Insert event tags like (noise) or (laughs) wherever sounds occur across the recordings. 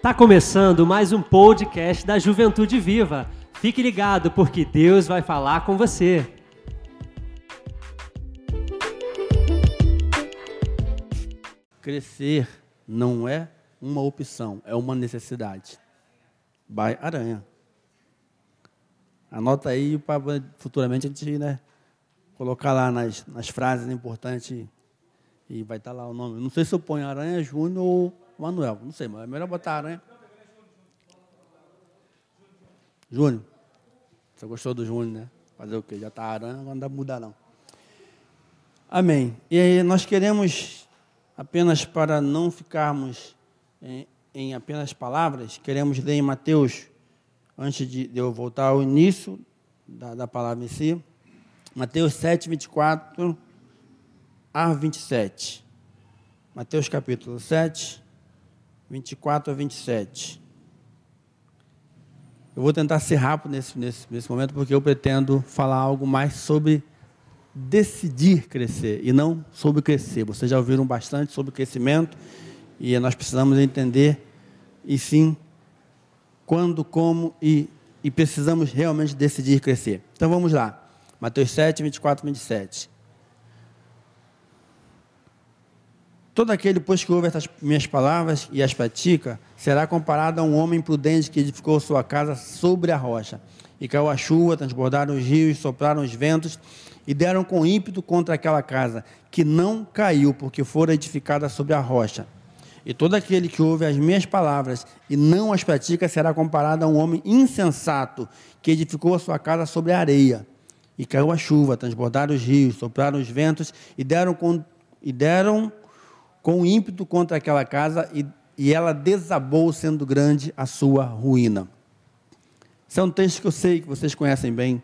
Tá começando mais um podcast da Juventude Viva. Fique ligado porque Deus vai falar com você. Crescer não é uma opção, é uma necessidade. By Aranha. Anota aí para futuramente a gente né, colocar lá nas, nas frases importantes e vai estar tá lá o nome. Não sei se eu ponho Aranha Júnior ou Manuel, não sei, mas é melhor botar Aranha. Júnior. Você gostou do Júnior, né? Fazer o quê? Já está Aranha, não dá mudar não. Amém. E aí nós queremos, apenas para não ficarmos em, em apenas palavras, queremos ler em Mateus, antes de, de eu voltar ao início da, da palavra em si, Mateus 7, 24 a 27. Mateus capítulo 7, 24 a 27. Eu vou tentar ser rápido nesse, nesse, nesse momento, porque eu pretendo falar algo mais sobre decidir crescer e não sobre crescer. Vocês já ouviram bastante sobre crescimento e nós precisamos entender, e sim, quando, como e, e precisamos realmente decidir crescer. Então vamos lá. Mateus 7, 24 e 27. Todo aquele, pois, que ouve estas minhas palavras e as pratica, será comparado a um homem prudente que edificou sua casa sobre a rocha. E caiu a chuva, transbordaram os rios, sopraram os ventos e deram com ímpeto contra aquela casa, que não caiu, porque fora edificada sobre a rocha. E todo aquele que ouve as minhas palavras e não as pratica será comparado a um homem insensato que edificou a sua casa sobre a areia. E caiu a chuva, transbordaram os rios, sopraram os ventos e deram com, e deram com ímpeto contra aquela casa e, e ela desabou, sendo grande a sua ruína. Esse é um texto que eu sei que vocês conhecem bem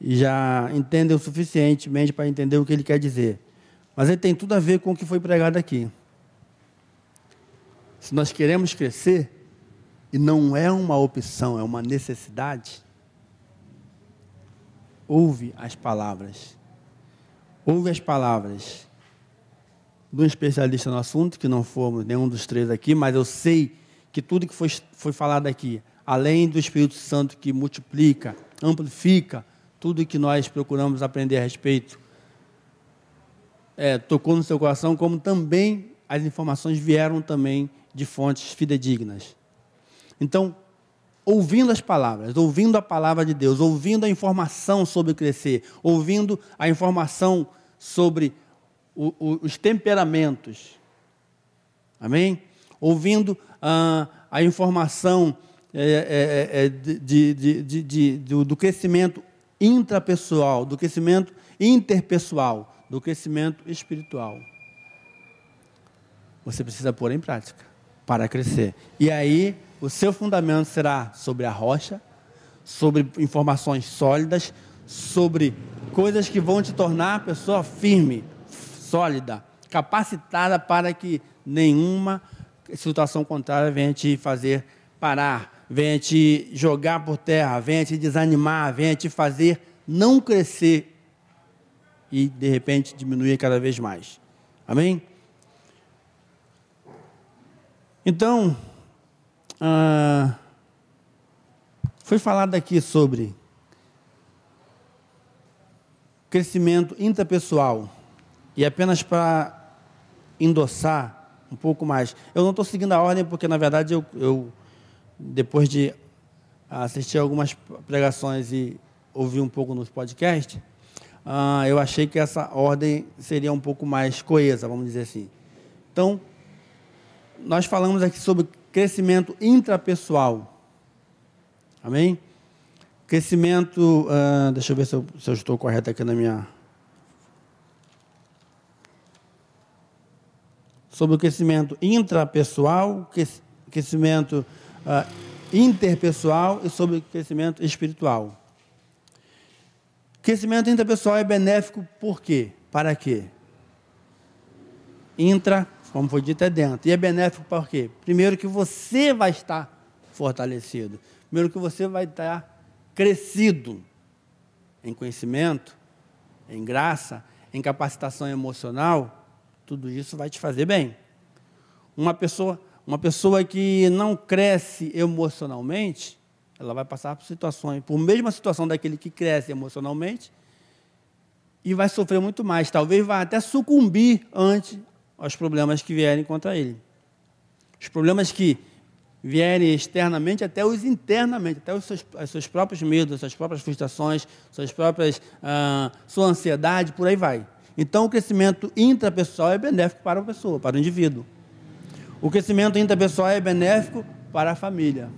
e já entendem o suficientemente para entender o que ele quer dizer. Mas ele tem tudo a ver com o que foi pregado aqui. Se nós queremos crescer, e não é uma opção, é uma necessidade, ouve as palavras. Ouve as palavras de um especialista no assunto, que não fomos nenhum dos três aqui, mas eu sei que tudo que foi, foi falado aqui, além do Espírito Santo que multiplica, amplifica tudo que nós procuramos aprender a respeito, é, tocou no seu coração, como também as informações vieram também de fontes fidedignas. Então, ouvindo as palavras, ouvindo a palavra de Deus, ouvindo a informação sobre crescer, ouvindo a informação sobre o, o, os temperamentos. Amém? Ouvindo ah, a informação é, é, é, de, de, de, do, do crescimento intrapessoal, do crescimento interpessoal, do crescimento espiritual. Você precisa pôr em prática para crescer. E aí, o seu fundamento será sobre a rocha, sobre informações sólidas, sobre coisas que vão te tornar a pessoa firme, sólida, capacitada para que nenhuma situação contrária venha te fazer parar, venha te jogar por terra, venha te desanimar, venha te fazer não crescer e de repente diminuir cada vez mais. Amém? Então, ah, foi falado aqui sobre crescimento interpessoal. E apenas para endossar um pouco mais. Eu não estou seguindo a ordem porque, na verdade, eu, eu, depois de assistir algumas pregações e ouvir um pouco nos podcasts, uh, eu achei que essa ordem seria um pouco mais coesa, vamos dizer assim. Então, nós falamos aqui sobre crescimento intrapessoal. Amém? Crescimento. Uh, deixa eu ver se eu, se eu estou correto aqui na minha sobre o crescimento intrapessoal, crescimento uh, interpessoal e sobre o crescimento espiritual. Crescimento interpessoal é benéfico por quê? Para quê? Intra, como foi dito, é dentro. E é benéfico por quê? Primeiro que você vai estar fortalecido. Primeiro que você vai estar crescido em conhecimento, em graça, em capacitação emocional tudo isso vai te fazer bem. Uma pessoa, Uma pessoa que não cresce emocionalmente, ela vai passar por situações, por mesma situação daquele que cresce emocionalmente, e vai sofrer muito mais. Talvez vá até sucumbir ante os problemas que vierem contra ele. Os problemas que vierem externamente, até os internamente, até os seus, os seus próprios medos, as suas próprias frustrações, suas próprias, ah, sua ansiedade, por aí vai. Então, o crescimento intrapessoal é benéfico para a pessoa, para o indivíduo. O crescimento intrapessoal é benéfico para a família.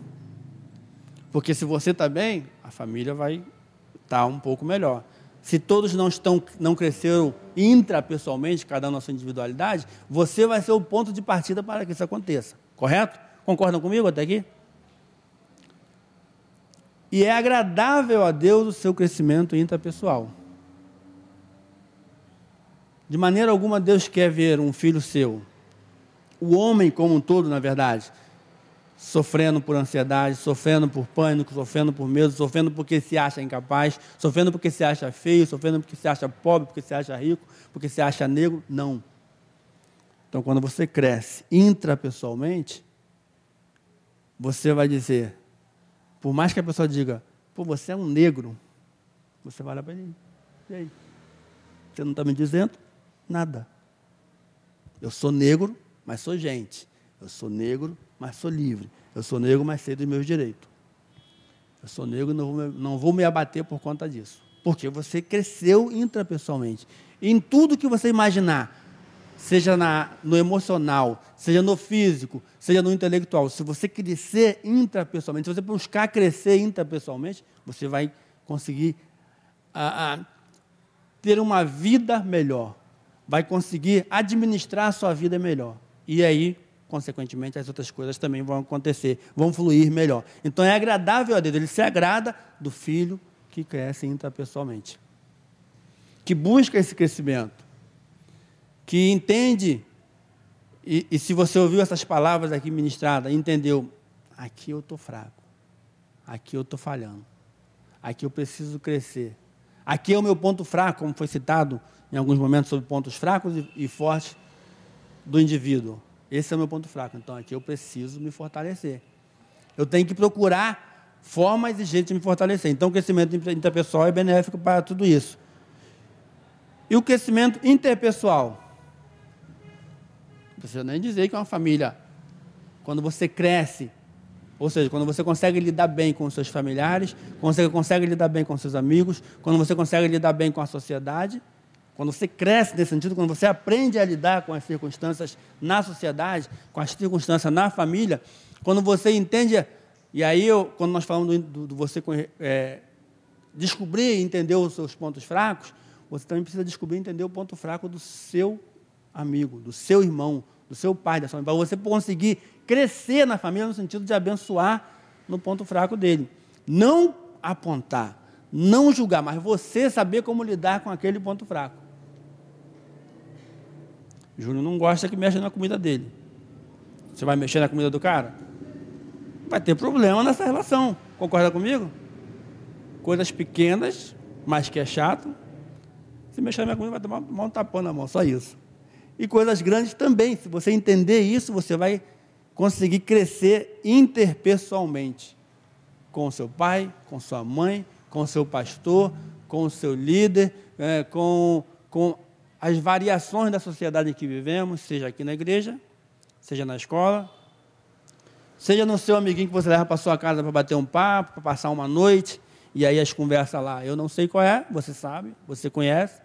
Porque se você está bem, a família vai estar tá um pouco melhor. Se todos não estão, não cresceram intrapessoalmente, cada um na sua individualidade, você vai ser o ponto de partida para que isso aconteça. Correto? Concordam comigo até aqui? E é agradável a Deus o seu crescimento intrapessoal. De maneira alguma Deus quer ver um filho seu, o homem como um todo, na verdade, sofrendo por ansiedade, sofrendo por pânico, sofrendo por medo, sofrendo porque se acha incapaz, sofrendo porque se acha feio, sofrendo porque se acha pobre, porque se acha rico, porque se acha negro. Não. Então, quando você cresce intrapessoalmente, você vai dizer, por mais que a pessoa diga, pô, você é um negro, você vai olhar para ele, e aí? Você não está me dizendo nada. Eu sou negro, mas sou gente. Eu sou negro, mas sou livre. Eu sou negro, mas sei dos meus direitos. Eu sou negro não, não vou me abater por conta disso. Porque você cresceu intrapessoalmente. em tudo que você imaginar, seja na, no emocional, seja no físico, seja no intelectual, se você crescer intrapessoalmente, se você buscar crescer intrapessoalmente, você vai conseguir a, a, ter uma vida melhor, vai conseguir administrar a sua vida melhor. E aí, consequentemente, as outras coisas também vão acontecer, vão fluir melhor. Então é agradável a Deus, ele se agrada do filho que cresce intrapessoalmente, que busca esse crescimento que entende, e, e se você ouviu essas palavras aqui ministradas, entendeu, aqui eu estou fraco, aqui eu estou falhando, aqui eu preciso crescer. Aqui é o meu ponto fraco, como foi citado em alguns momentos sobre pontos fracos e, e fortes do indivíduo. Esse é o meu ponto fraco. Então aqui eu preciso me fortalecer. Eu tenho que procurar formas e jeitos de me fortalecer. Então o crescimento interpessoal é benéfico para tudo isso. E o crescimento interpessoal? Não precisa nem dizer que é uma família. Quando você cresce, ou seja, quando você consegue lidar bem com os seus familiares, quando você consegue lidar bem com os seus amigos, quando você consegue lidar bem com a sociedade, quando você cresce nesse sentido, quando você aprende a lidar com as circunstâncias na sociedade, com as circunstâncias na família, quando você entende, e aí eu, quando nós falamos do, do você é, descobrir e entender os seus pontos fracos, você também precisa descobrir e entender o ponto fraco do seu amigo, do seu irmão, do seu pai, da sua mãe, para você conseguir crescer na família no sentido de abençoar no ponto fraco dele. Não apontar, não julgar, mas você saber como lidar com aquele ponto fraco. Júnior não gosta que mexa na comida dele. Você vai mexer na comida do cara? Vai ter problema nessa relação. Concorda comigo? Coisas pequenas, mas que é chato. Se mexer na minha comida, vai tomar um tapão na mão, só isso e coisas grandes também. Se você entender isso, você vai conseguir crescer interpessoalmente com o seu pai, com sua mãe, com o seu pastor, com o seu líder, é, com, com as variações da sociedade em que vivemos, seja aqui na igreja, seja na escola, seja no seu amiguinho que você leva para sua casa para bater um papo, para passar uma noite, e aí as conversas lá, eu não sei qual é, você sabe, você conhece,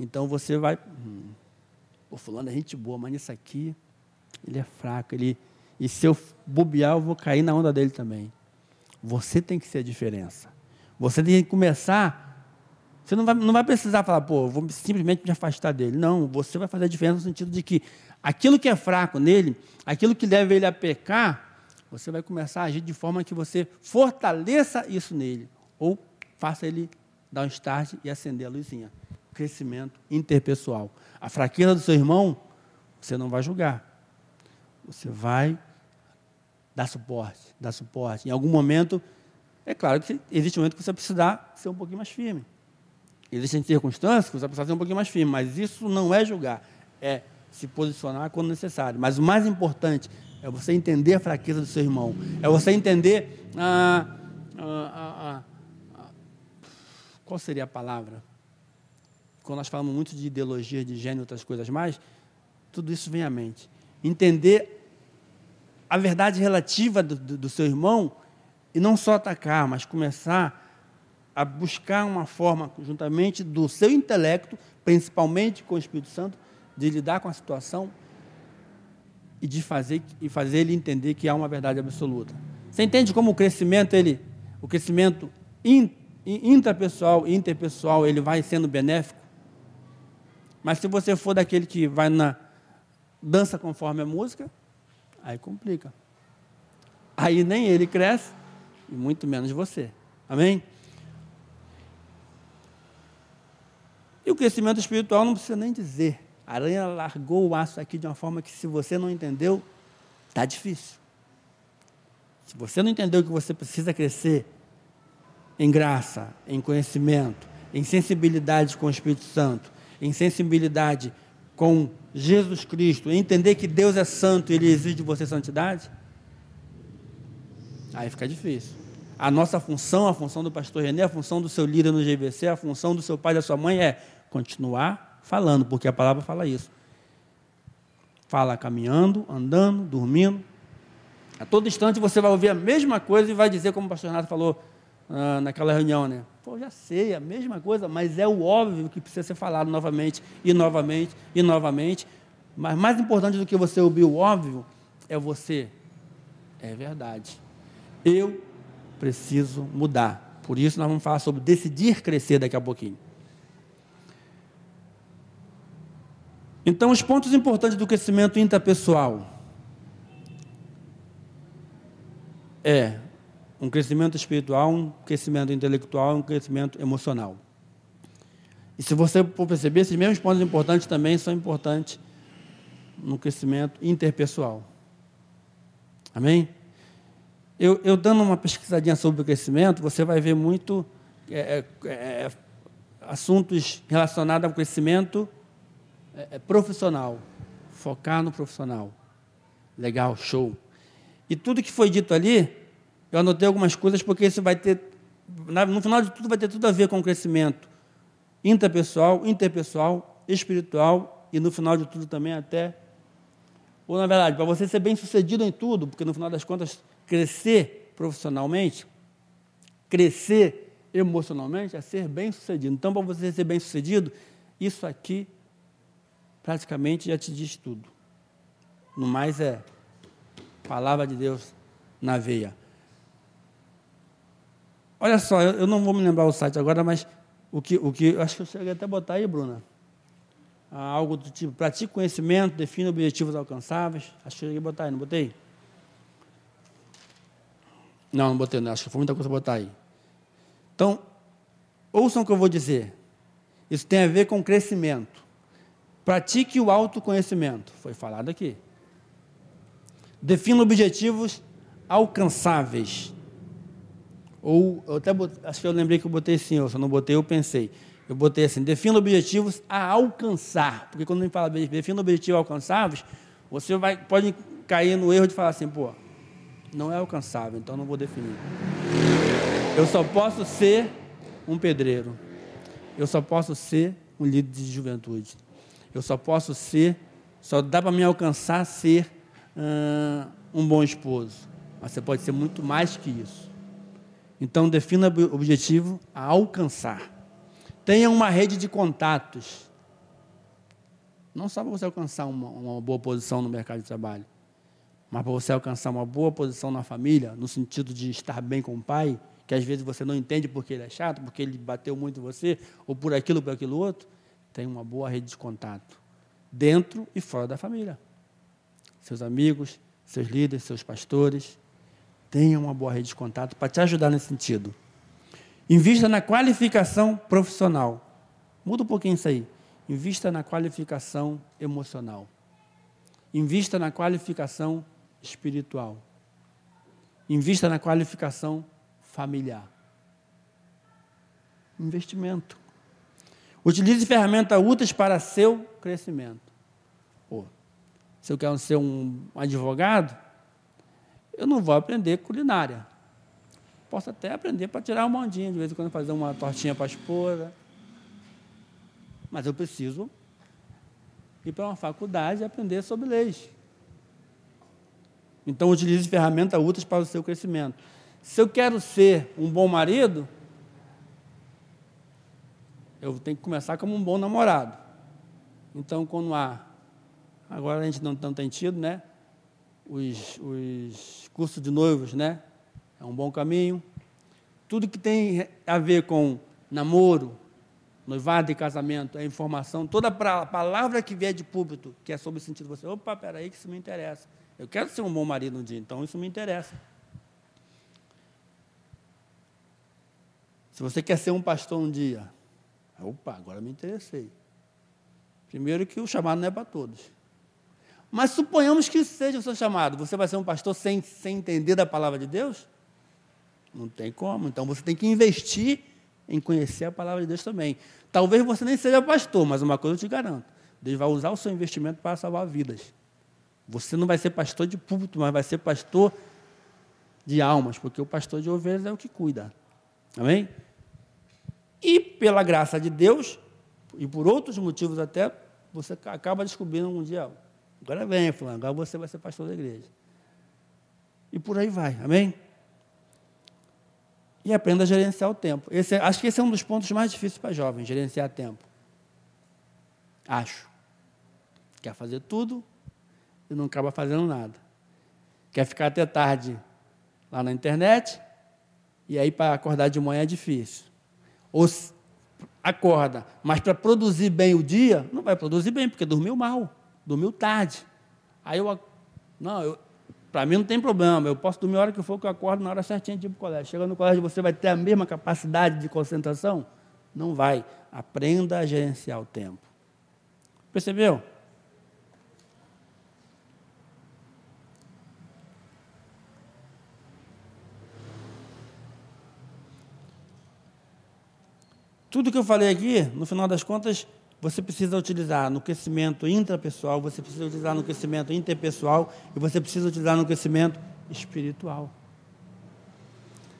então você vai. Hum, Pô, fulano é gente boa, mas nisso aqui, ele é fraco. Ele, e se eu bobear, eu vou cair na onda dele também. Você tem que ser a diferença. Você tem que começar. Você não vai, não vai precisar falar, pô, vou simplesmente me afastar dele. Não, você vai fazer a diferença no sentido de que aquilo que é fraco nele, aquilo que leva ele a pecar, você vai começar a agir de forma que você fortaleça isso nele. Ou faça ele dar um start e acender a luzinha crescimento interpessoal. A fraqueza do seu irmão, você não vai julgar. Você vai dar suporte, dar suporte. Em algum momento, é claro que existe um momento que você precisa ser um pouquinho mais firme. Existem circunstâncias que você precisa ser um pouquinho mais firme, mas isso não é julgar, é se posicionar quando necessário. Mas o mais importante é você entender a fraqueza do seu irmão. É você entender a, a, a, qual seria a palavra? Quando nós falamos muito de ideologia de gênero e outras coisas mais, tudo isso vem à mente. Entender a verdade relativa do, do, do seu irmão e não só atacar, mas começar a buscar uma forma, juntamente do seu intelecto, principalmente com o Espírito Santo, de lidar com a situação e de fazer e fazer ele entender que há uma verdade absoluta. Você entende como o crescimento ele, o crescimento in, intrapessoal e interpessoal, ele vai sendo benéfico? Mas se você for daquele que vai na dança conforme a música, aí complica. Aí nem ele cresce e muito menos você. Amém? E o crescimento espiritual não precisa nem dizer. A aranha largou o aço aqui de uma forma que, se você não entendeu, está difícil. Se você não entendeu que você precisa crescer em graça, em conhecimento, em sensibilidade com o Espírito Santo, em sensibilidade com Jesus Cristo, entender que Deus é santo e Ele exige de você santidade, aí fica difícil. A nossa função, a função do pastor René, a função do seu líder no GVC, a função do seu pai e da sua mãe é continuar falando, porque a palavra fala isso. Fala caminhando, andando, dormindo. A todo instante você vai ouvir a mesma coisa e vai dizer, como o pastor Renato falou ah, naquela reunião, né? Pô, já sei, a mesma coisa, mas é o óbvio que precisa ser falado novamente, e novamente, e novamente. Mas mais importante do que você ouvir o óbvio é você. É verdade. Eu preciso mudar. Por isso nós vamos falar sobre decidir crescer daqui a pouquinho. Então, os pontos importantes do crescimento interpessoal é um crescimento espiritual, um crescimento intelectual, um crescimento emocional. E se você for perceber, esses mesmos pontos importantes também são importantes no crescimento interpessoal. Amém? Eu, eu dando uma pesquisadinha sobre o crescimento, você vai ver muito é, é, é assuntos relacionados ao crescimento é, é profissional, focar no profissional. Legal, show. E tudo que foi dito ali, eu anotei algumas coisas porque isso vai ter, no final de tudo, vai ter tudo a ver com o crescimento interpessoal, interpessoal, espiritual e no final de tudo também até, ou na verdade, para você ser bem sucedido em tudo, porque no final das contas, crescer profissionalmente, crescer emocionalmente é ser bem sucedido. Então, para você ser bem sucedido, isso aqui praticamente já te diz tudo. No mais é palavra de Deus na veia. Olha só, eu, não vou me lembrar o site agora, mas o que, o que acho que eu cheguei até botar aí, Bruna. Ah, algo do tipo, pratique conhecimento, defina objetivos alcançáveis. Acho que eu cheguei a botar aí, não botei? Não, não botei, não. Acho que foi muita coisa botar aí. Então, ouçam o que eu vou dizer. Isso tem a ver com crescimento. Pratique o autoconhecimento. Foi falado aqui. Defina objetivos alcançáveis. Ou, eu até botei, acho que eu lembrei que eu botei assim, eu só não botei, eu pensei. Eu botei assim, defina objetivos a alcançar. Porque quando a gente fala defina objetivos alcançáveis, você vai, pode cair no erro de falar assim, pô, não é alcançável, então não vou definir. Eu só posso ser um pedreiro. Eu só posso ser um líder de juventude. Eu só posso ser, só dá para me alcançar ser uh, um bom esposo. Mas você pode ser muito mais que isso. Então, defina o objetivo a alcançar. Tenha uma rede de contatos. Não só para você alcançar uma, uma boa posição no mercado de trabalho, mas para você alcançar uma boa posição na família, no sentido de estar bem com o pai, que às vezes você não entende porque ele é chato, porque ele bateu muito em você, ou por aquilo, por aquilo outro tem uma boa rede de contato, dentro e fora da família. Seus amigos, seus líderes, seus pastores, tenham uma boa rede de contato para te ajudar nesse sentido. Invista na qualificação profissional. Muda um pouquinho isso aí. Invista na qualificação emocional. Invista na qualificação espiritual. Invista na qualificação familiar. Investimento. Utilize ferramentas úteis para seu crescimento. Pô, se eu quero ser um advogado, eu não vou aprender culinária. Posso até aprender para tirar uma ondinha, de vez em quando fazer uma tortinha para a esposa. Mas eu preciso ir para uma faculdade e aprender sobre leis. Então, utilize ferramentas úteis para o seu crescimento. Se eu quero ser um bom marido, eu tenho que começar como um bom namorado. Então, quando há, agora a gente não, não tem tido, né? Os, os cursos de noivos, né? É um bom caminho. Tudo que tem a ver com namoro, noivado e casamento, é informação, toda palavra que vier de púlpito, que é sobre o sentido, você, opa, peraí, que isso me interessa. Eu quero ser um bom marido um dia, então isso me interessa. Se você quer ser um pastor um dia, opa, agora me interessei. Primeiro que o chamado não é para todos. Mas suponhamos que seja o seu chamado. Você vai ser um pastor sem, sem entender da palavra de Deus? Não tem como. Então você tem que investir em conhecer a palavra de Deus também. Talvez você nem seja pastor, mas uma coisa eu te garanto: Deus vai usar o seu investimento para salvar vidas. Você não vai ser pastor de púlpito, mas vai ser pastor de almas, porque o pastor de ovelhas é o que cuida. Amém? E pela graça de Deus, e por outros motivos até, você acaba descobrindo um dia, agora vem, fulano, agora você vai ser pastor da igreja. E por aí vai, amém? E aprenda a gerenciar o tempo. Esse, é, acho que esse é um dos pontos mais difíceis para jovens, gerenciar tempo. Acho. Quer fazer tudo, e não acaba fazendo nada. Quer ficar até tarde lá na internet, e aí para acordar de manhã é difícil. Ou acorda, mas para produzir bem o dia, não vai produzir bem, porque dormiu mal, dormiu tarde. Aí eu, não, para mim não tem problema, eu posso dormir a hora que for, que eu acordo na hora certinha de ir para o colégio. Chega no colégio, você vai ter a mesma capacidade de concentração? Não vai. Aprenda a gerenciar o tempo. Percebeu? Tudo que eu falei aqui, no final das contas, você precisa utilizar no crescimento intrapessoal, você precisa utilizar no crescimento interpessoal e você precisa utilizar no crescimento espiritual.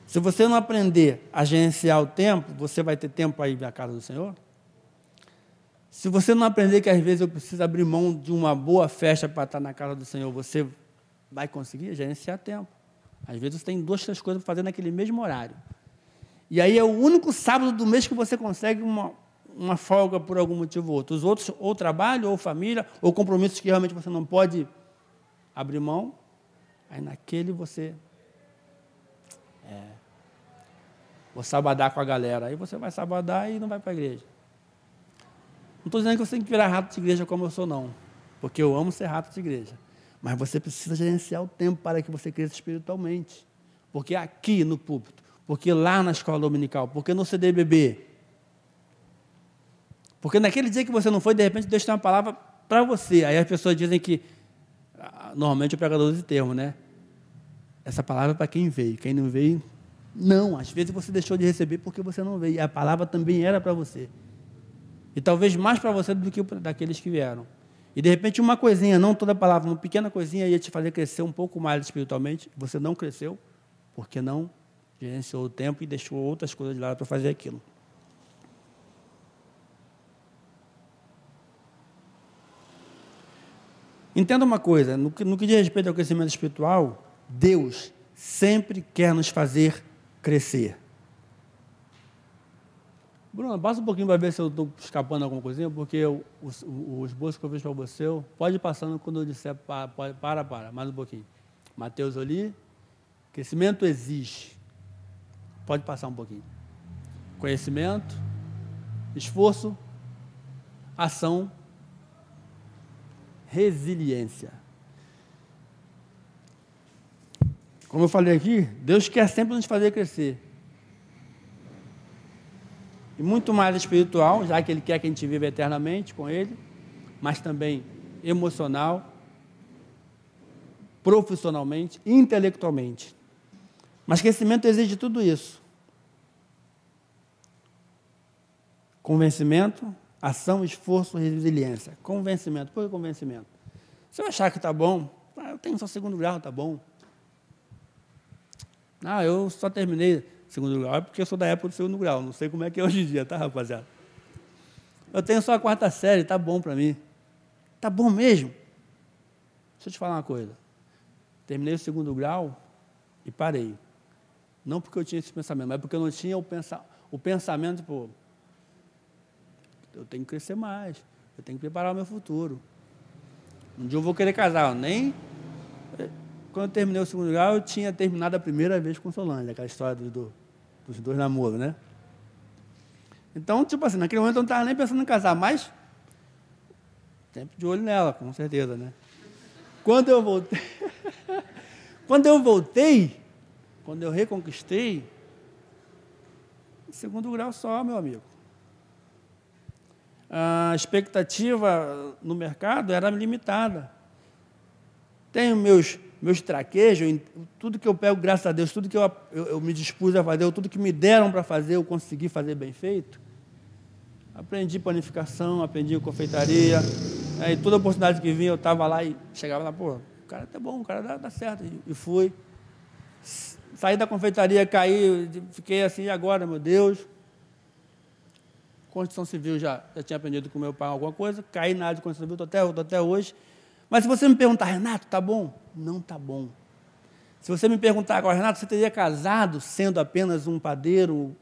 Se você não aprender a gerenciar o tempo, você vai ter tempo para ir à casa do Senhor? Se você não aprender que às vezes eu preciso abrir mão de uma boa festa para estar na casa do Senhor, você vai conseguir gerenciar tempo. Às vezes você tem duas, três coisas para fazer naquele mesmo horário. E aí é o único sábado do mês que você consegue uma, uma folga por algum motivo ou outro. Os outros, ou trabalho, ou família, ou compromissos que realmente você não pode abrir mão. Aí naquele você. É, vou sabadar com a galera. Aí você vai sabadar e não vai para a igreja. Não estou dizendo que você tem que virar rato de igreja como eu sou, não. Porque eu amo ser rato de igreja. Mas você precisa gerenciar o tempo para que você cresça espiritualmente. Porque aqui no púlpito, porque lá na escola dominical, porque no CDBB. Porque naquele dia que você não foi, de repente Deus tem uma palavra para você. Aí as pessoas dizem que, normalmente o pregador de termo, né? Essa palavra é para quem veio. Quem não veio, não. Às vezes você deixou de receber porque você não veio. E a palavra também era para você. E talvez mais para você do que daqueles que vieram. E de repente uma coisinha, não toda a palavra, uma pequena coisinha ia te fazer crescer um pouco mais espiritualmente. Você não cresceu porque não gerenciou o tempo e deixou outras coisas de lado para fazer aquilo. Entenda uma coisa: no que, no que diz respeito ao crescimento espiritual, Deus sempre quer nos fazer crescer. Bruno, passa um pouquinho para ver se eu estou escapando alguma coisinha, porque o, o, o esboço que eu vejo para você, pode ir passando quando eu disser para, para, para, mais um pouquinho. Mateus ali, crescimento exige Pode passar um pouquinho. Conhecimento, esforço, ação, resiliência. Como eu falei aqui, Deus quer sempre nos fazer crescer. E muito mais espiritual, já que Ele quer que a gente viva eternamente com Ele, mas também emocional, profissionalmente, intelectualmente. Mas crescimento exige tudo isso. Convencimento, ação, esforço, resiliência. Convencimento. Por que convencimento? Se eu achar que está bom, ah, eu tenho só segundo grau, está bom. Ah, eu só terminei segundo grau, é porque eu sou da época do segundo grau. Não sei como é que é hoje em dia, tá, rapaziada? Eu tenho só a quarta série, tá bom para mim. Tá bom mesmo? Deixa eu te falar uma coisa. Terminei o segundo grau e parei. Não porque eu tinha esse pensamento, mas porque eu não tinha o, pensa, o pensamento, pô, eu tenho que crescer mais, eu tenho que preparar o meu futuro. Um dia eu vou querer casar, nem quando eu terminei o segundo grau, eu tinha terminado a primeira vez com Solange, aquela história do, do, dos dois namoros, né? Então, tipo assim, naquele momento eu não estava nem pensando em casar, mas sempre de olho nela, com certeza, né? Quando eu voltei, (laughs) quando eu voltei, quando eu reconquistei, segundo grau só, meu amigo. A expectativa no mercado era limitada. Tenho meus meus traquejos, tudo que eu pego, graças a Deus, tudo que eu, eu, eu me dispus a fazer, tudo que me deram para fazer, eu consegui fazer bem feito. Aprendi panificação, aprendi confeitaria. Aí toda oportunidade que vinha, eu estava lá e chegava lá, pô, o cara tá bom, o cara dá, dá certo. E, e fui. Saí da confeitaria, caí, fiquei assim, agora, meu Deus? Constituição Civil já, já tinha aprendido com meu pai alguma coisa, caí na área de Constituição Civil, estou até, até hoje. Mas se você me perguntar, Renato, tá bom? Não tá bom. Se você me perguntar agora, Renato, você teria casado sendo apenas um padeiro?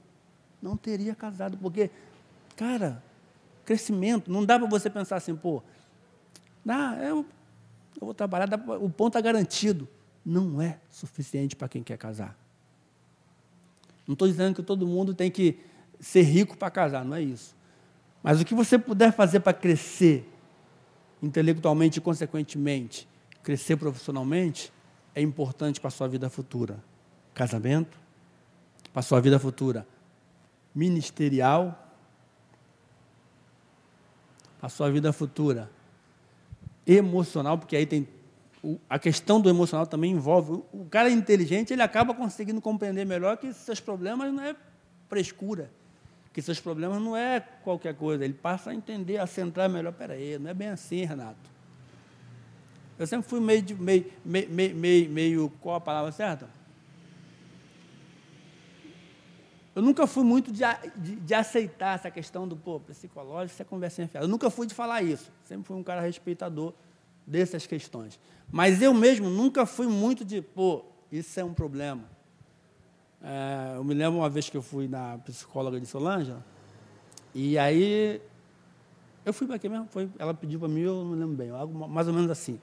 Não teria casado, porque, cara, crescimento, não dá para você pensar assim, pô, dá, eu, eu vou trabalhar, o ponto está garantido. Não é suficiente para quem quer casar. Não estou dizendo que todo mundo tem que ser rico para casar, não é isso. Mas o que você puder fazer para crescer, intelectualmente e, consequentemente, crescer profissionalmente, é importante para a sua vida futura. Casamento, para a sua vida futura ministerial, para a sua vida futura emocional, porque aí tem a questão do emocional também envolve. O cara inteligente, ele acaba conseguindo compreender melhor que seus problemas não é frescura que seus problemas não é qualquer coisa, ele passa a entender, a centrar melhor. Peraí, não é bem assim, Renato. Eu sempre fui meio, de, meio, meio, meio, meio, qual a palavra certa? Eu nunca fui muito de, de, de, aceitar essa questão do pô, psicológico, isso é conversinha fiada. Eu nunca fui de falar isso. Sempre fui um cara respeitador dessas questões. Mas eu mesmo nunca fui muito de, pô, isso é um problema. É, eu me lembro uma vez que eu fui na psicóloga de Solange, e aí eu fui para aqui mesmo, foi, ela pediu para mim, eu não me lembro bem, algo mais ou menos assim.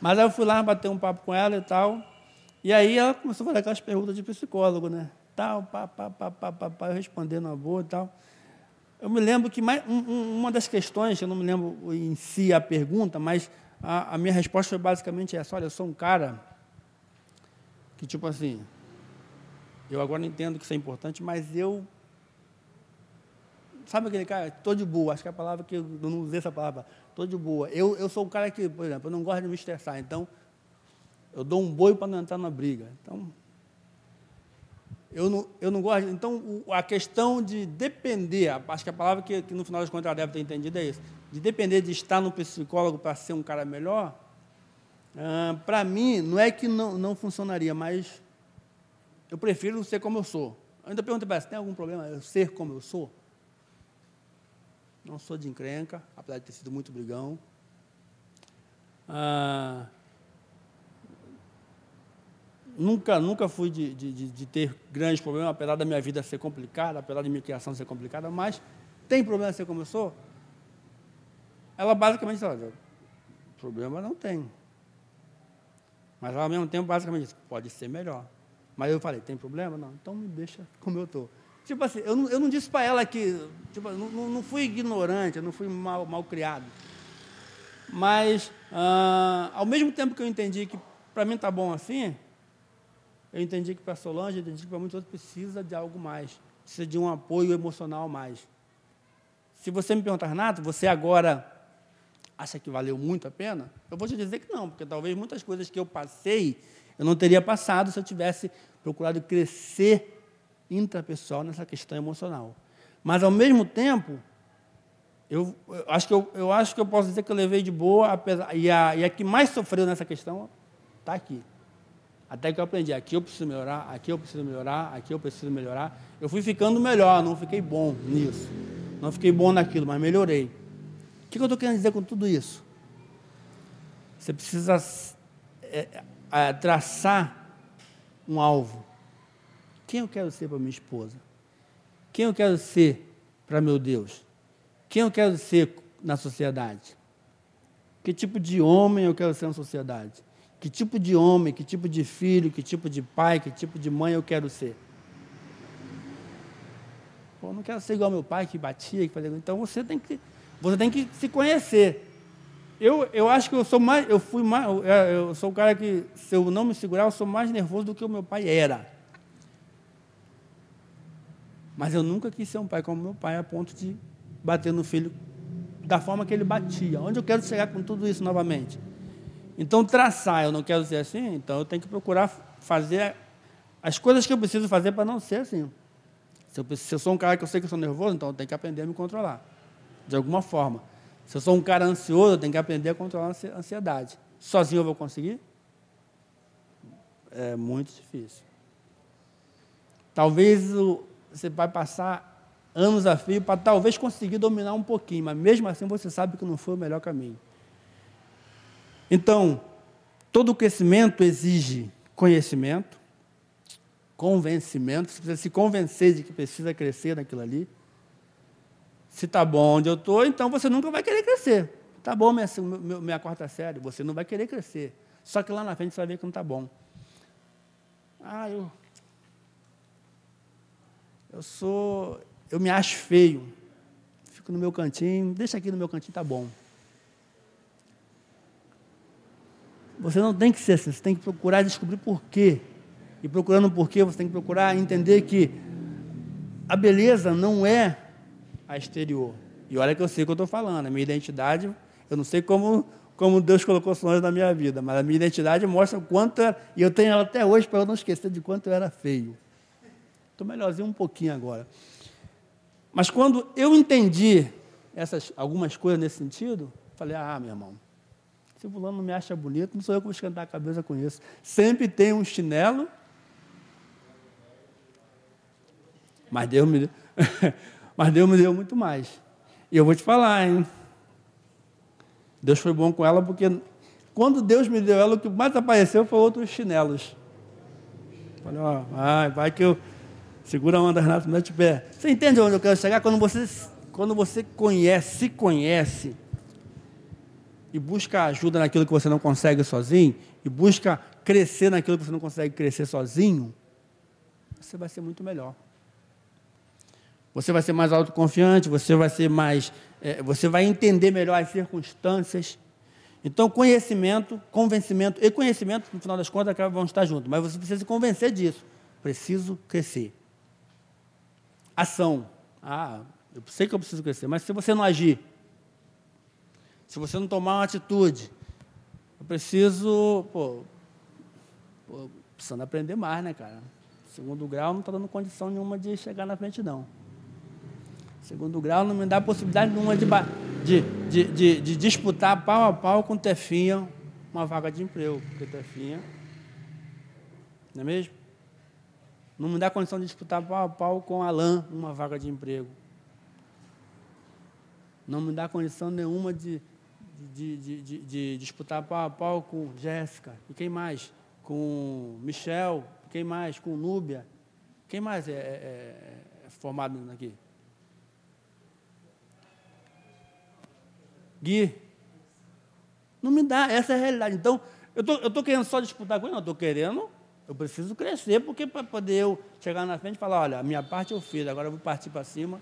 Mas aí eu fui lá bater um papo com ela e tal, e aí ela começou a fazer aquelas perguntas de psicólogo, né? Tal, pá, pá, pá, pá, pá, pá eu respondendo na boa e tal. Eu me lembro que mais, um, uma das questões, eu não me lembro em si a pergunta, mas a, a minha resposta foi basicamente essa: olha, eu sou um cara que, tipo assim, eu agora entendo que isso é importante, mas eu. Sabe aquele cara? Estou de boa. Acho que é a palavra que eu não usei essa palavra. Estou de boa. Eu, eu sou um cara que, por exemplo, eu não gosto de me estressar. Então, eu dou um boi para não entrar na briga. Então, eu não, eu não gosto. Então, a questão de depender, acho que a palavra que, que no final das contas ela deve ter entendido é isso: de depender de estar no psicólogo para ser um cara melhor, ah, para mim, não é que não, não funcionaria, mas eu prefiro ser como eu sou. Eu ainda pergunto para ela, tem algum problema eu ser como eu sou? Não sou de encrenca, apesar de ter sido muito brigão. Ah, nunca, nunca fui de, de, de, ter grandes problemas, apesar da minha vida ser complicada, apesar da minha criação ser complicada, mas tem problema ser como eu sou? Ela basicamente fala, problema não tem. Mas ao mesmo tempo, basicamente, diz, pode ser melhor. Mas eu falei, tem problema? Não, então me deixa como eu estou. Tipo assim, eu não, eu não disse para ela que. Tipo, não, não fui ignorante, eu não fui mal, mal criado. Mas, ah, ao mesmo tempo que eu entendi que para mim está bom assim, eu entendi que para Solange, eu entendi que para muitos outros precisa de algo mais. Precisa de um apoio emocional mais. Se você me perguntar, Renato, você agora acha que valeu muito a pena? Eu vou te dizer que não, porque talvez muitas coisas que eu passei eu não teria passado se eu tivesse procurado crescer intrapessoal nessa questão emocional. Mas, ao mesmo tempo, Eu, eu, acho que eu, eu acho que eu posso dizer que eu levei de boa, apesar, e, a, e a que mais sofreu nessa questão está aqui. Até que eu aprendi, aqui eu preciso melhorar, aqui eu preciso melhorar, aqui eu preciso melhorar. Eu fui ficando melhor, não fiquei bom nisso. Não fiquei bom naquilo, mas melhorei. O que eu estou querendo dizer com tudo isso? Você precisa é, é, traçar um alvo. Quem eu quero ser para minha esposa? Quem eu quero ser para meu Deus? Quem eu quero ser na sociedade? Que tipo de homem eu quero ser na sociedade? Que tipo de homem, que tipo de filho, que tipo de pai, que tipo de mãe eu quero ser? Pô, não quero ser igual meu pai que batia, que fazia. Então você tem que, você tem que se conhecer. Eu, eu acho que eu sou mais, eu fui mais, eu, eu sou o cara que, se eu não me segurar, eu sou mais nervoso do que o meu pai era. Mas eu nunca quis ser um pai como meu pai, a ponto de bater no filho da forma que ele batia. Onde eu quero chegar com tudo isso novamente? Então, traçar, eu não quero ser assim, então eu tenho que procurar fazer as coisas que eu preciso fazer para não ser assim. Se eu, se eu, sou um cara que eu sei que eu sou nervoso, então eu tenho que aprender a me controlar, de alguma forma. Se eu sou um cara ansioso, eu tenho que aprender a controlar a ansiedade. Sozinho eu vou conseguir? É muito difícil. Talvez você vai passar anos a fio para talvez conseguir dominar um pouquinho, mas mesmo assim você sabe que não foi o melhor caminho. Então, todo crescimento exige conhecimento, convencimento, você precisa se convencer de que precisa crescer naquilo ali. Se está bom onde eu estou, então você nunca vai querer crescer. Está bom minha, minha, minha, quarta série, você não vai querer crescer. Só que lá na frente você vai ver que não está bom. Ah, eu. Eu sou. Eu me acho feio. Fico no meu cantinho, deixa aqui no meu cantinho, está bom. Você não tem que ser assim, você tem que procurar descobrir por quê. E procurando por quê, você tem que procurar entender que a beleza não é a exterior. E olha que eu sei o que eu estou falando, a minha identidade, eu não sei como, como Deus colocou sonhos na minha vida, mas a minha identidade mostra o quanto, era, e eu tenho ela até hoje para eu não esquecer de quanto eu era feio. Estou melhorzinho um pouquinho agora. Mas quando eu entendi essas, algumas coisas nesse sentido, falei, ah, meu irmão, se fulano não me acha bonito, não sou eu que vou esquentar a cabeça com isso. Sempre tem um chinelo. Mas Deus me (laughs) mas Deus me deu muito mais. E eu vou te falar, hein? Deus foi bom com ela porque quando Deus me deu ela, o que mais apareceu foi outros chinelos. Falei, ó, vai, vai que eu segura a onda, Renato, mete pé. Você entende onde eu quero chegar? Quando você, quando você conhece, se conhece, e busca ajuda naquilo que você não consegue sozinho, e busca crescer naquilo que você não consegue crescer sozinho, você vai ser muito melhor. Você vai ser mais autoconfiante, você vai ser mais. É, você vai entender melhor as circunstâncias. Então, conhecimento, convencimento e conhecimento, no final das contas, vão estar juntos. Mas você precisa se convencer disso. Preciso crescer. Ação. Ah, eu sei que eu preciso crescer, mas se você não agir, se você não tomar uma atitude, eu preciso, pô, pô precisando aprender mais, né, cara? Segundo grau não está dando condição nenhuma de chegar na frente, não. Segundo grau não me dá possibilidade nenhuma de, de, de, de, de disputar pau a pau com Tefinha uma vaga de emprego, porque Tefinha, não é mesmo? Não me dá condição de disputar pau a pau com Alain uma vaga de emprego. Não me dá condição nenhuma de, de, de, de, de disputar pau a pau com Jéssica. E quem mais? Com Michel. Quem mais? Com Núbia. Quem mais é, é, é, é formado aqui? Gui. Não me dá, essa é a realidade. Então, eu tô, estou tô querendo só disputar com ele, não, estou querendo, eu preciso crescer, porque para poder eu chegar na frente e falar, olha, a minha parte eu fiz, agora eu vou partir para cima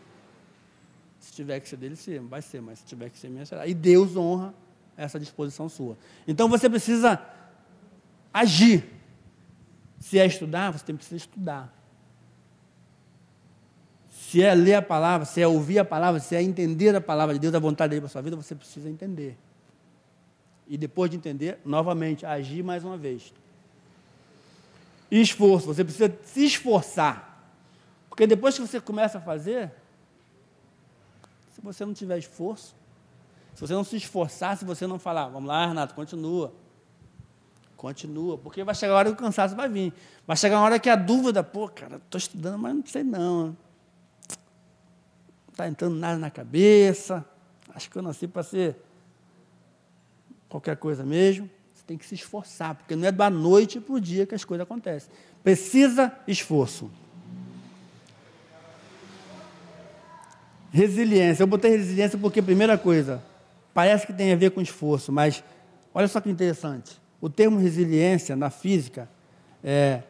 se tiver que ser dele, sim, vai ser, mas se tiver que ser minha, será. E Deus honra essa disposição sua. Então você precisa agir. Se é estudar, você tem precisa estudar. Se é ler a palavra, se é ouvir a palavra, se é entender a palavra de Deus, a vontade dele para a sua vida, você precisa entender. E depois de entender, novamente, agir mais uma vez. Esforço, você precisa se esforçar. Porque depois que você começa a fazer, se você não tiver esforço. Se você não se esforçar, se você não falar, vamos lá, Renato, continua. Continua, porque vai chegar a hora que o cansaço vai vir. Vai chegar a hora que a dúvida, pô, cara, estou estudando, mas não sei não. Está entrando nada na cabeça. Acho que eu nasci para ser qualquer coisa mesmo. Você tem que se esforçar, porque não é da noite para o dia que as coisas acontecem. Precisa esforço. Resiliência. Eu botei resiliência porque, primeira coisa, parece que tem a ver com esforço, mas olha só que interessante. O termo resiliência na física é,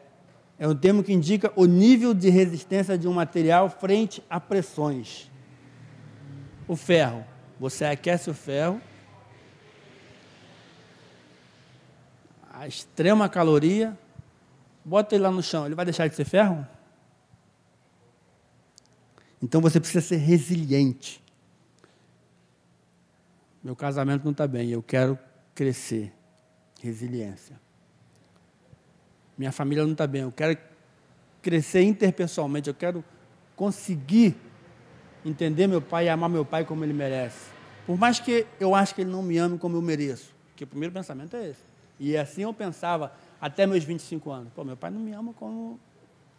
é um termo que indica o nível de resistência de um material frente a pressões. O ferro. Você aquece o ferro a extrema caloria, bota ele lá no chão, ele vai deixar de ser ferro? Então você precisa ser resiliente. Meu casamento não está bem, eu quero crescer. Resiliência. Minha família não está bem, eu quero crescer interpessoalmente, eu quero conseguir entender meu pai e amar meu pai como ele merece. Por mais que eu acho que ele não me ame como eu mereço, porque o primeiro pensamento é esse. E assim eu pensava até meus 25 anos. Pô, meu pai não me ama como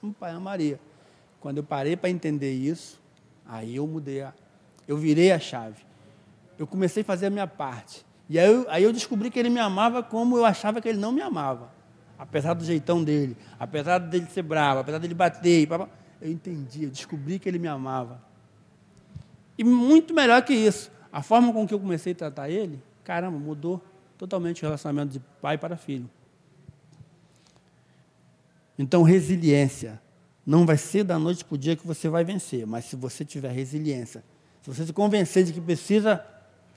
um pai amaria. Quando eu parei para entender isso, aí eu mudei, a, eu virei a chave. Eu comecei a fazer a minha parte. E aí eu, aí eu descobri que ele me amava como eu achava que ele não me amava. Apesar do jeitão dele, apesar dele ser bravo, apesar dele bater, eu entendi, eu descobri que ele me amava. E muito melhor que isso, a forma com que eu comecei a tratar ele, caramba, mudou totalmente o relacionamento de pai para filho. Então, resiliência. Não vai ser da noite para o dia que você vai vencer, mas se você tiver resiliência, se você se convencer de que precisa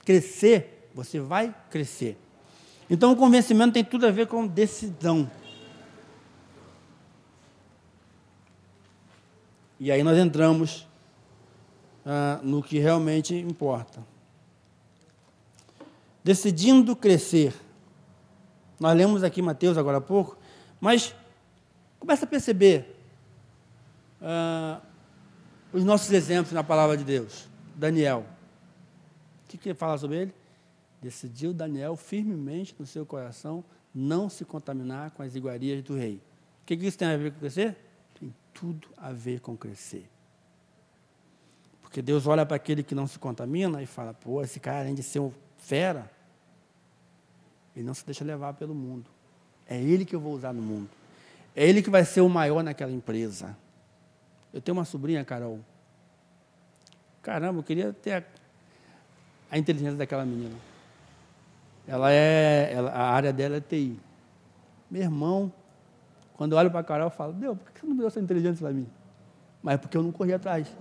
crescer, você vai crescer. Então, o convencimento tem tudo a ver com decisão. E aí nós entramos ah, no que realmente importa decidindo crescer. Nós lemos aqui Mateus agora há pouco, mas começa a perceber uh, os nossos exemplos na palavra de Deus. Daniel. O que, que fala sobre ele? Decidiu Daniel firmemente no seu coração não se contaminar com as iguarias do rei. O que, que isso tem a ver com crescer? Tem tudo a ver com crescer. Porque Deus olha para aquele que não se contamina e fala: pô, esse cara, além de ser um fera, ele não se deixa levar pelo mundo. É ele que eu vou usar no mundo. É ele que vai ser o maior naquela empresa. Eu tenho uma sobrinha, Carol. Caramba, eu queria ter a, a inteligência daquela menina. Ela é, ela, a área dela é TI. Meu irmão, quando eu olho para a Carol, eu falo, Deus, por que você não deu essa inteligência para mim? Mas é porque eu não corri atrás.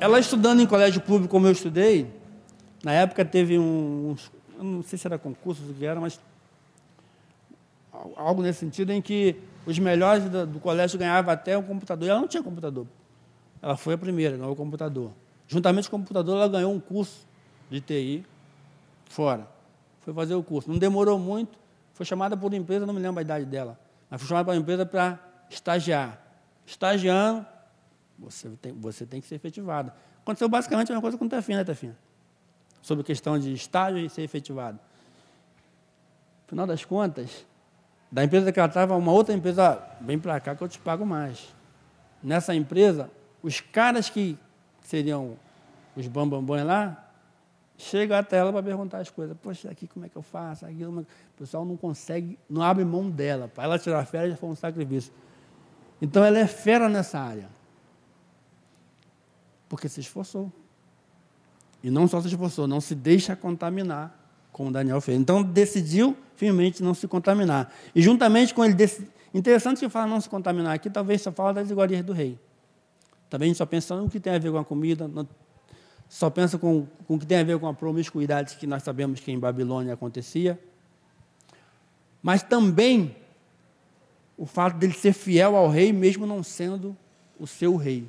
Ela estudando em colégio público como eu estudei, na época teve uns, não sei se era concurso, o que era, mas algo nesse sentido em que os melhores do, do colégio ganhavam até um computador. E ela não tinha computador. Ela foi a primeira, ganhou o computador. Juntamente com o computador, ela ganhou um curso de TI fora. Foi fazer o curso. Não demorou muito, foi chamada por uma empresa, não me lembro a idade dela, mas foi chamada por uma empresa para estagiar. Estagiando, você tem, você tem que ser efetivada. Aconteceu basicamente a mesma coisa com o Tefina, né, Tefina? sobre questão de estágio e ser efetivado. No final das contas, da empresa que ela estava, uma outra empresa, vem para cá que eu te pago mais. Nessa empresa, os caras que seriam os bambambões lá, chegam até ela para perguntar as coisas. Poxa, aqui como é que eu faço? Aquilo, o pessoal não consegue, não abre mão dela. Para ela tirar férias já foi um sacrifício. Então ela é fera nessa área. Porque se esforçou. E não só se esforçou, não se deixa contaminar, como Daniel fez. Então decidiu firmemente não se contaminar. E juntamente com ele, interessante que fala não se contaminar aqui, talvez só fala das iguarias do rei. Também só pensa no que tem a ver com a comida, só pensa com, com o que tem a ver com a promiscuidade que nós sabemos que em Babilônia acontecia. Mas também o fato dele ser fiel ao rei, mesmo não sendo o seu rei,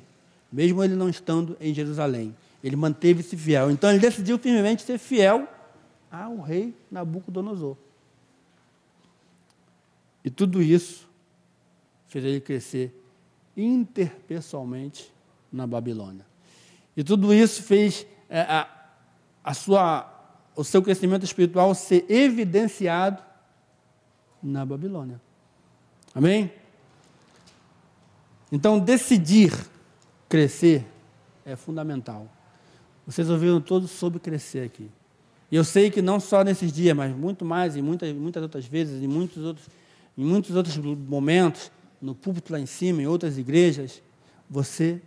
mesmo ele não estando em Jerusalém. Ele manteve-se fiel. Então ele decidiu firmemente ser fiel ao rei Nabucodonosor. E tudo isso fez ele crescer interpessoalmente na Babilônia. E tudo isso fez é, a, a sua, o seu crescimento espiritual ser evidenciado na Babilônia. Amém? Então, decidir crescer é fundamental. Vocês ouviram todos sobre crescer aqui. E eu sei que não só nesses dias, mas muito mais, e muitas, muitas outras vezes, em muitos outros, em muitos outros momentos, no púlpito lá em cima, em outras igrejas, você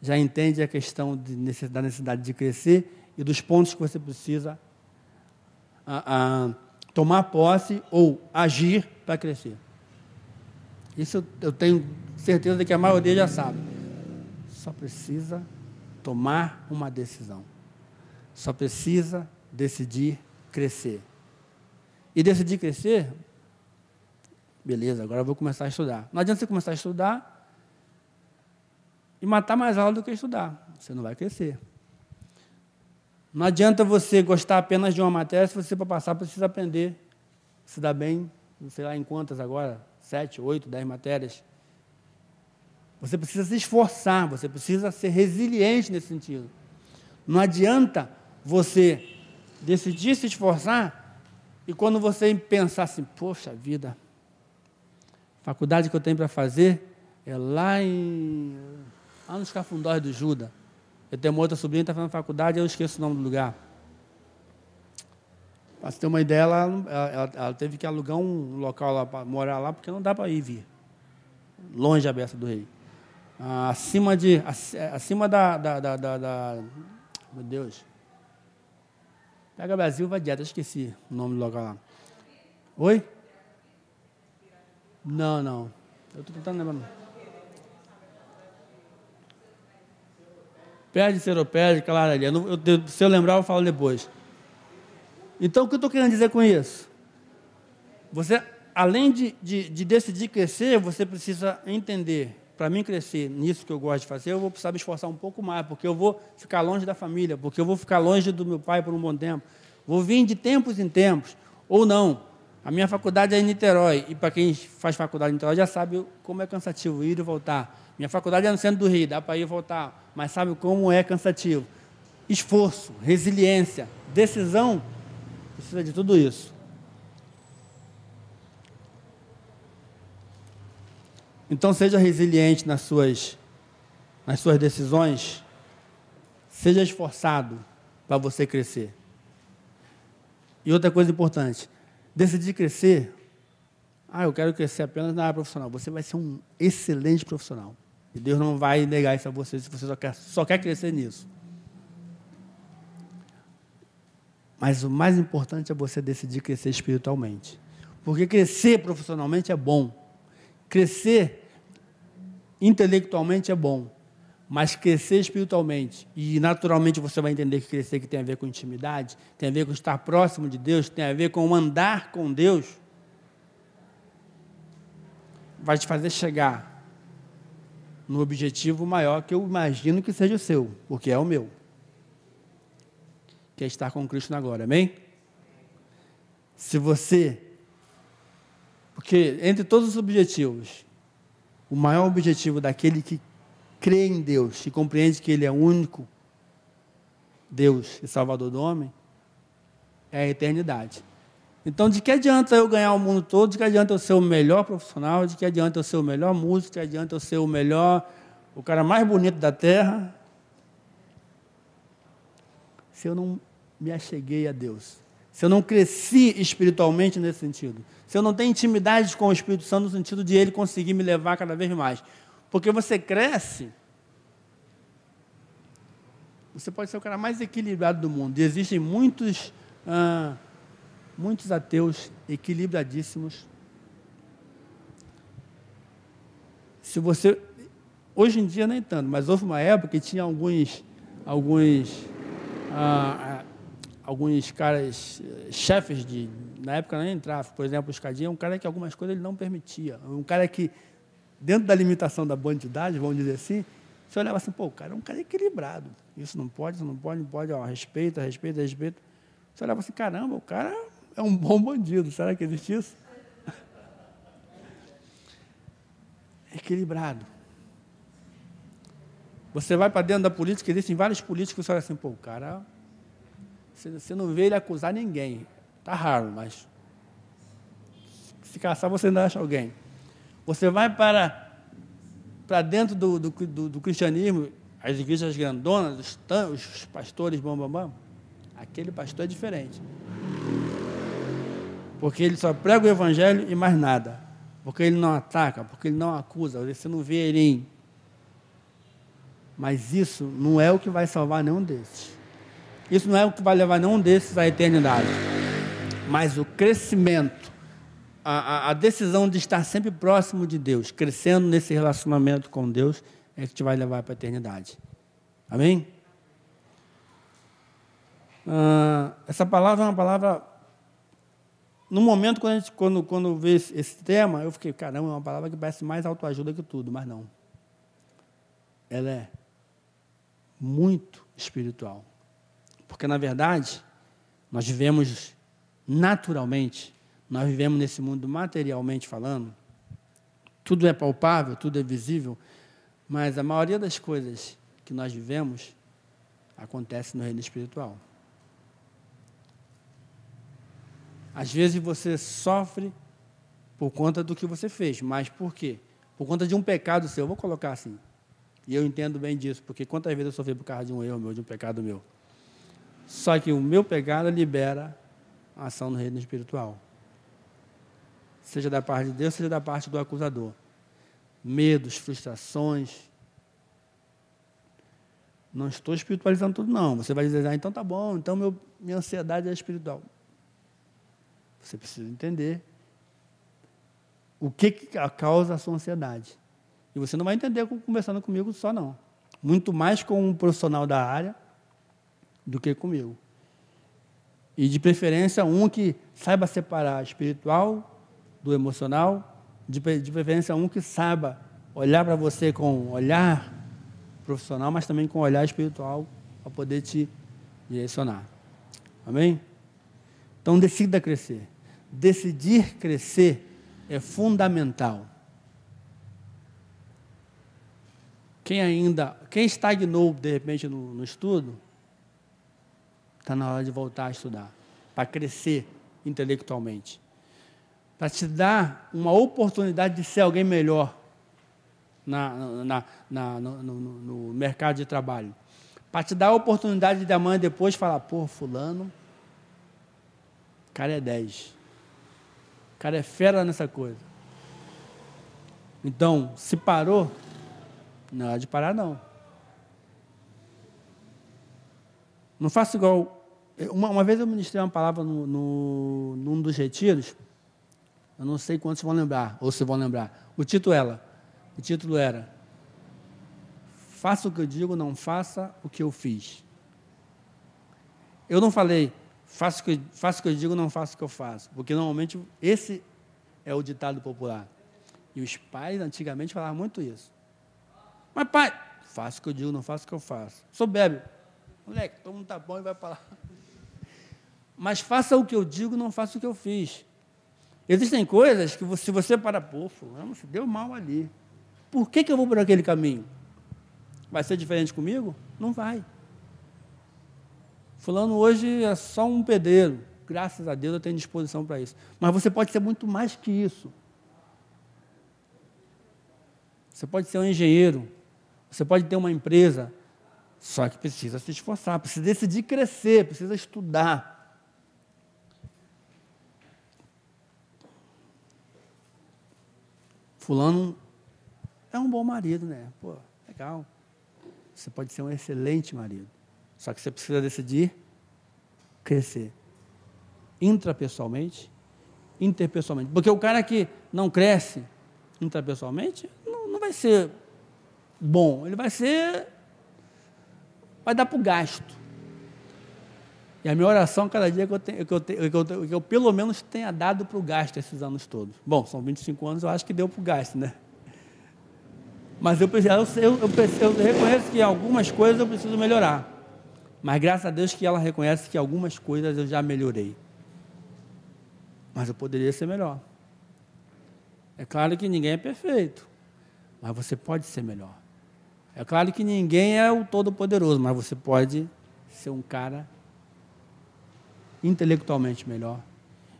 já entende a questão de necessidade, da necessidade de crescer e dos pontos que você precisa a, a, tomar posse ou agir para crescer. Isso eu tenho certeza de que a maioria já sabe. Só precisa tomar uma decisão. Só precisa decidir crescer. E decidir crescer, beleza, agora eu vou começar a estudar. Não adianta você começar a estudar e matar mais aula do que estudar. Você não vai crescer. Não adianta você gostar apenas de uma matéria se você, para passar, precisa aprender, se dar bem, sei lá em quantas agora, sete, oito, dez matérias. Você precisa se esforçar, você precisa ser resiliente nesse sentido. Não adianta você decidir se esforçar e quando você pensar assim, poxa vida, faculdade que eu tenho para fazer é lá em lá nos Cafundós do Juda. Eu tenho uma outra sobrinha que está fazendo faculdade, eu esqueço o nome do lugar. Para você ter uma ideia, ela, ela, ela, teve que alugar um local lá para morar lá, porque não dá para ir vir. Longe da Besta do Rei. Acima de. Acima da, da, da, da, da Meu Deus. Pega Brasil, vai dieta, esqueci o nome do local lá. Oi? Não, não. Eu estou tentando lembrar. Perde seropédica, claro ali. Se eu lembrar, eu falo depois. Então, o que eu estou querendo dizer com isso? Você, além de, de, de decidir crescer, você precisa entender. Para mim crescer nisso que eu gosto de fazer, eu vou precisar me esforçar um pouco mais, porque eu vou ficar longe da família, porque eu vou ficar longe do meu pai por um bom tempo. Vou vir de tempos em tempos, ou não. A minha faculdade é em Niterói, e para quem faz faculdade em Niterói já sabe como é cansativo ir e voltar. Minha faculdade é no centro do Rio, dá para ir e voltar, mas sabe como é cansativo. Esforço, resiliência, decisão, precisa de tudo isso. Então seja resiliente nas suas, nas suas decisões, seja esforçado para você crescer. E outra coisa importante, decidir crescer, ah, eu quero crescer apenas na área profissional. Você vai ser um excelente profissional. E Deus não vai negar isso a você se você só quer, só quer crescer nisso. Mas o mais importante é você decidir crescer espiritualmente. Porque crescer profissionalmente é bom. Crescer intelectualmente é bom. Mas crescer espiritualmente, e naturalmente você vai entender que crescer que tem a ver com intimidade, tem a ver com estar próximo de Deus, tem a ver com andar com Deus, vai te fazer chegar no objetivo maior que eu imagino que seja o seu, porque é o meu. Que é estar com Cristo na glória, amém? Se você. Porque entre todos os objetivos, o maior objetivo daquele que crê em Deus e compreende que Ele é o único Deus e Salvador do homem, é a eternidade. Então, de que adianta eu ganhar o mundo todo? De que adianta eu ser o melhor profissional? De que adianta eu ser o melhor músico? De que adianta eu ser o melhor, o cara mais bonito da terra? Se eu não me acheguei a Deus, se eu não cresci espiritualmente nesse sentido, se eu não tenho intimidade com o Espírito Santo no sentido de ele conseguir me levar cada vez mais, porque você cresce, você pode ser o cara mais equilibrado do mundo. E existem muitos ah, muitos ateus equilibradíssimos. Se você hoje em dia nem tanto, mas houve uma época que tinha alguns alguns ah, ah alguns caras chefes de na época nem tráfico, por exemplo, o Escadinha, um cara que algumas coisas ele não permitia, um cara que dentro da limitação da bandidagem, vamos dizer assim, você olhava assim, pô, o cara é um cara equilibrado. Isso não pode, isso não pode, não pode, ó, respeita, respeita, respeita. Você olhava assim, caramba, o cara é um bom bandido. Será que existe isso? (laughs) Equilibrado. Você vai para dentro da política, existem vários políticos que você olha assim, pô, o cara. Você não vê ele acusar ninguém. Está raro, mas. Se caçar, você não acha alguém. Você vai para, para dentro do, do, do, do cristianismo, as igrejas grandonas, os, os pastores, bam, bam, bam. Aquele pastor é diferente. Porque ele só prega o evangelho e mais nada. Porque ele não ataca, porque ele não acusa, você não vê ele em. Mas isso não é o que vai salvar nenhum desses. Isso não é o que vai levar nenhum desses à eternidade. Mas o crescimento, a, a, decisão de estar sempre próximo de Deus, crescendo nesse relacionamento com Deus, é que te vai levar para a eternidade. Amém? Ah, essa palavra é uma palavra. No momento, quando, a gente, quando, quando esse, esse tema, eu fiquei, caramba, é uma palavra que parece mais autoajuda que tudo, mas não. Ela é muito espiritual. Porque, na verdade, nós vivemos naturalmente, nós vivemos nesse mundo materialmente falando, tudo é palpável, tudo é visível, mas a maioria das coisas que nós vivemos acontece no reino espiritual. Às vezes você sofre por conta do que você fez, mas por quê? Por conta de um pecado seu. Eu vou colocar assim. E eu entendo bem disso, porque quantas vezes eu sofri por causa de um erro meu, de um pecado meu. Só que o meu pecado libera a ação no reino espiritual. Seja da parte de Deus, seja da parte do acusador. Medos, frustrações. Não estou espiritualizando tudo, não. Você vai dizer, ah, então tá bom, então meu, minha ansiedade é espiritual. Você precisa entender o que, que causa a sua ansiedade. E você não vai entender conversando comigo só, não. Muito mais com um profissional da área do que comigo. E de preferência, um que saiba separar espiritual do emocional, de, de preferência, um que saiba olhar para você com olhar profissional, mas também com olhar espiritual para poder te direcionar. Amém? Então decida crescer decidir crescer é fundamental. Quem ainda, quem estagnou de repente no, no estudo, está na hora de voltar a estudar, para crescer intelectualmente, para te dar uma oportunidade de ser alguém melhor na, na, na no, no, no mercado de trabalho, para te dar a oportunidade de amanhã depois falar, pô, fulano, cara é 10. O cara é fera nessa coisa. Então, se parou, não é de parar, não. Não faça igual. Uma, uma, vez eu ministrei uma palavra no, no, num dos retiros, eu não sei quantos vão lembrar, ou se vão lembrar. O título era, o título era Faça o que eu digo, não faça o que eu fiz. Eu não falei, Faço o que, faço o que eu digo, não faço o que eu faço. Porque normalmente esse é o ditado popular. E os pais antigamente falavam muito isso. Mas pai, faço o que eu digo, não faço o que eu faço. Sou bebe. Moleque, todo mundo tá bom e vai lá. Mas faça o que eu digo, não faça o que eu fiz. Existem coisas que se você para, pô, fulano, se deu mal ali. Por que, que eu vou por aquele caminho? Vai ser diferente comigo? Não vai. Fulano hoje é só um pedreiro. Graças a Deus eu tenho disposição para isso. Mas você pode ser muito mais que isso. Você pode ser um engenheiro. Você pode ter uma empresa. Só que precisa se esforçar, precisa decidir crescer, precisa estudar. Fulano é um bom marido, né? Pô, legal. Você pode ser um excelente marido. Só que você precisa decidir crescer. Intrapessoalmente, interpessoalmente. Porque o cara que não cresce intrapessoalmente não, não vai ser bom. Ele vai ser. Vai dar para o gasto. E a minha oração cada dia é que eu, tenho, que eu, tenho, que eu, que eu pelo menos tenha dado para o gasto esses anos todos. Bom, são 25 anos, eu acho que deu para o gasto, né? Mas eu, eu, eu, eu, reconheço que algumas coisas eu preciso melhorar. Mas graças a Deus que ela reconhece que algumas coisas eu já melhorei. Mas eu poderia ser melhor. É claro que ninguém é perfeito, mas você pode ser melhor. É claro que ninguém é o todo-poderoso, mas você pode ser um cara intelectualmente melhor,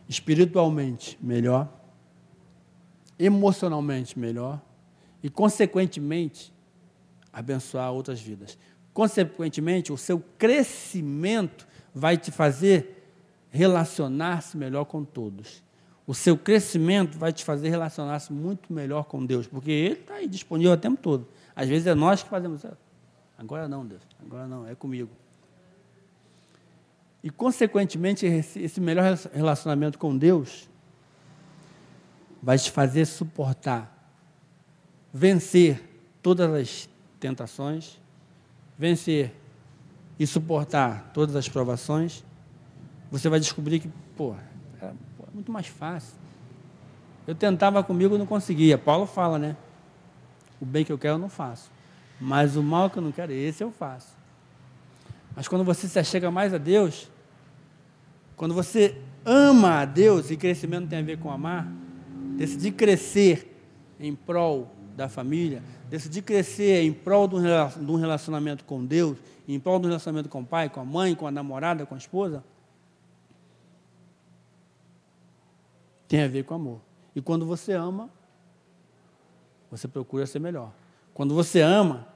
espiritualmente melhor, emocionalmente melhor e, consequentemente, abençoar outras vidas. Consequentemente, o seu crescimento vai te fazer relacionar-se melhor com todos. O seu crescimento vai te fazer relacionar-se muito melhor com Deus, porque Ele está aí disponível o tempo todo. Às vezes é nós que fazemos isso. Agora não, Deus, agora não, é comigo. E, consequentemente, esse melhor relacionamento com Deus vai te fazer suportar, vencer todas as tentações, vencer e suportar todas as provações. Você vai descobrir que, pô, é muito mais fácil. Eu tentava comigo não conseguia. Paulo fala, né? O bem que eu quero eu não faço. Mas o mal que eu não quero, esse eu faço. Mas quando você se achega mais a Deus, quando você ama a Deus, e crescimento tem a ver com amar, decidir crescer em prol da família, decidir crescer em prol de um relacionamento com Deus, em prol de um relacionamento com o pai, com a mãe, com a namorada, com a esposa, tem a ver com amor. E quando você ama, você procura ser melhor. Quando você ama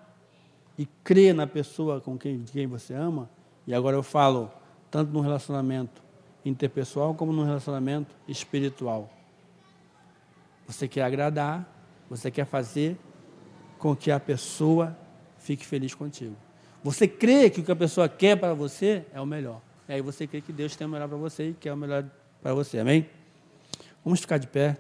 e crê na pessoa com quem, quem você ama, e agora eu falo tanto no relacionamento interpessoal como no relacionamento espiritual. Você quer agradar, você quer fazer com que a pessoa fique feliz contigo. Você crê que o que a pessoa quer para você é o melhor. E aí você crê que Deus tem o melhor para você e quer o melhor para você. Amém? Vamos ficar de pé.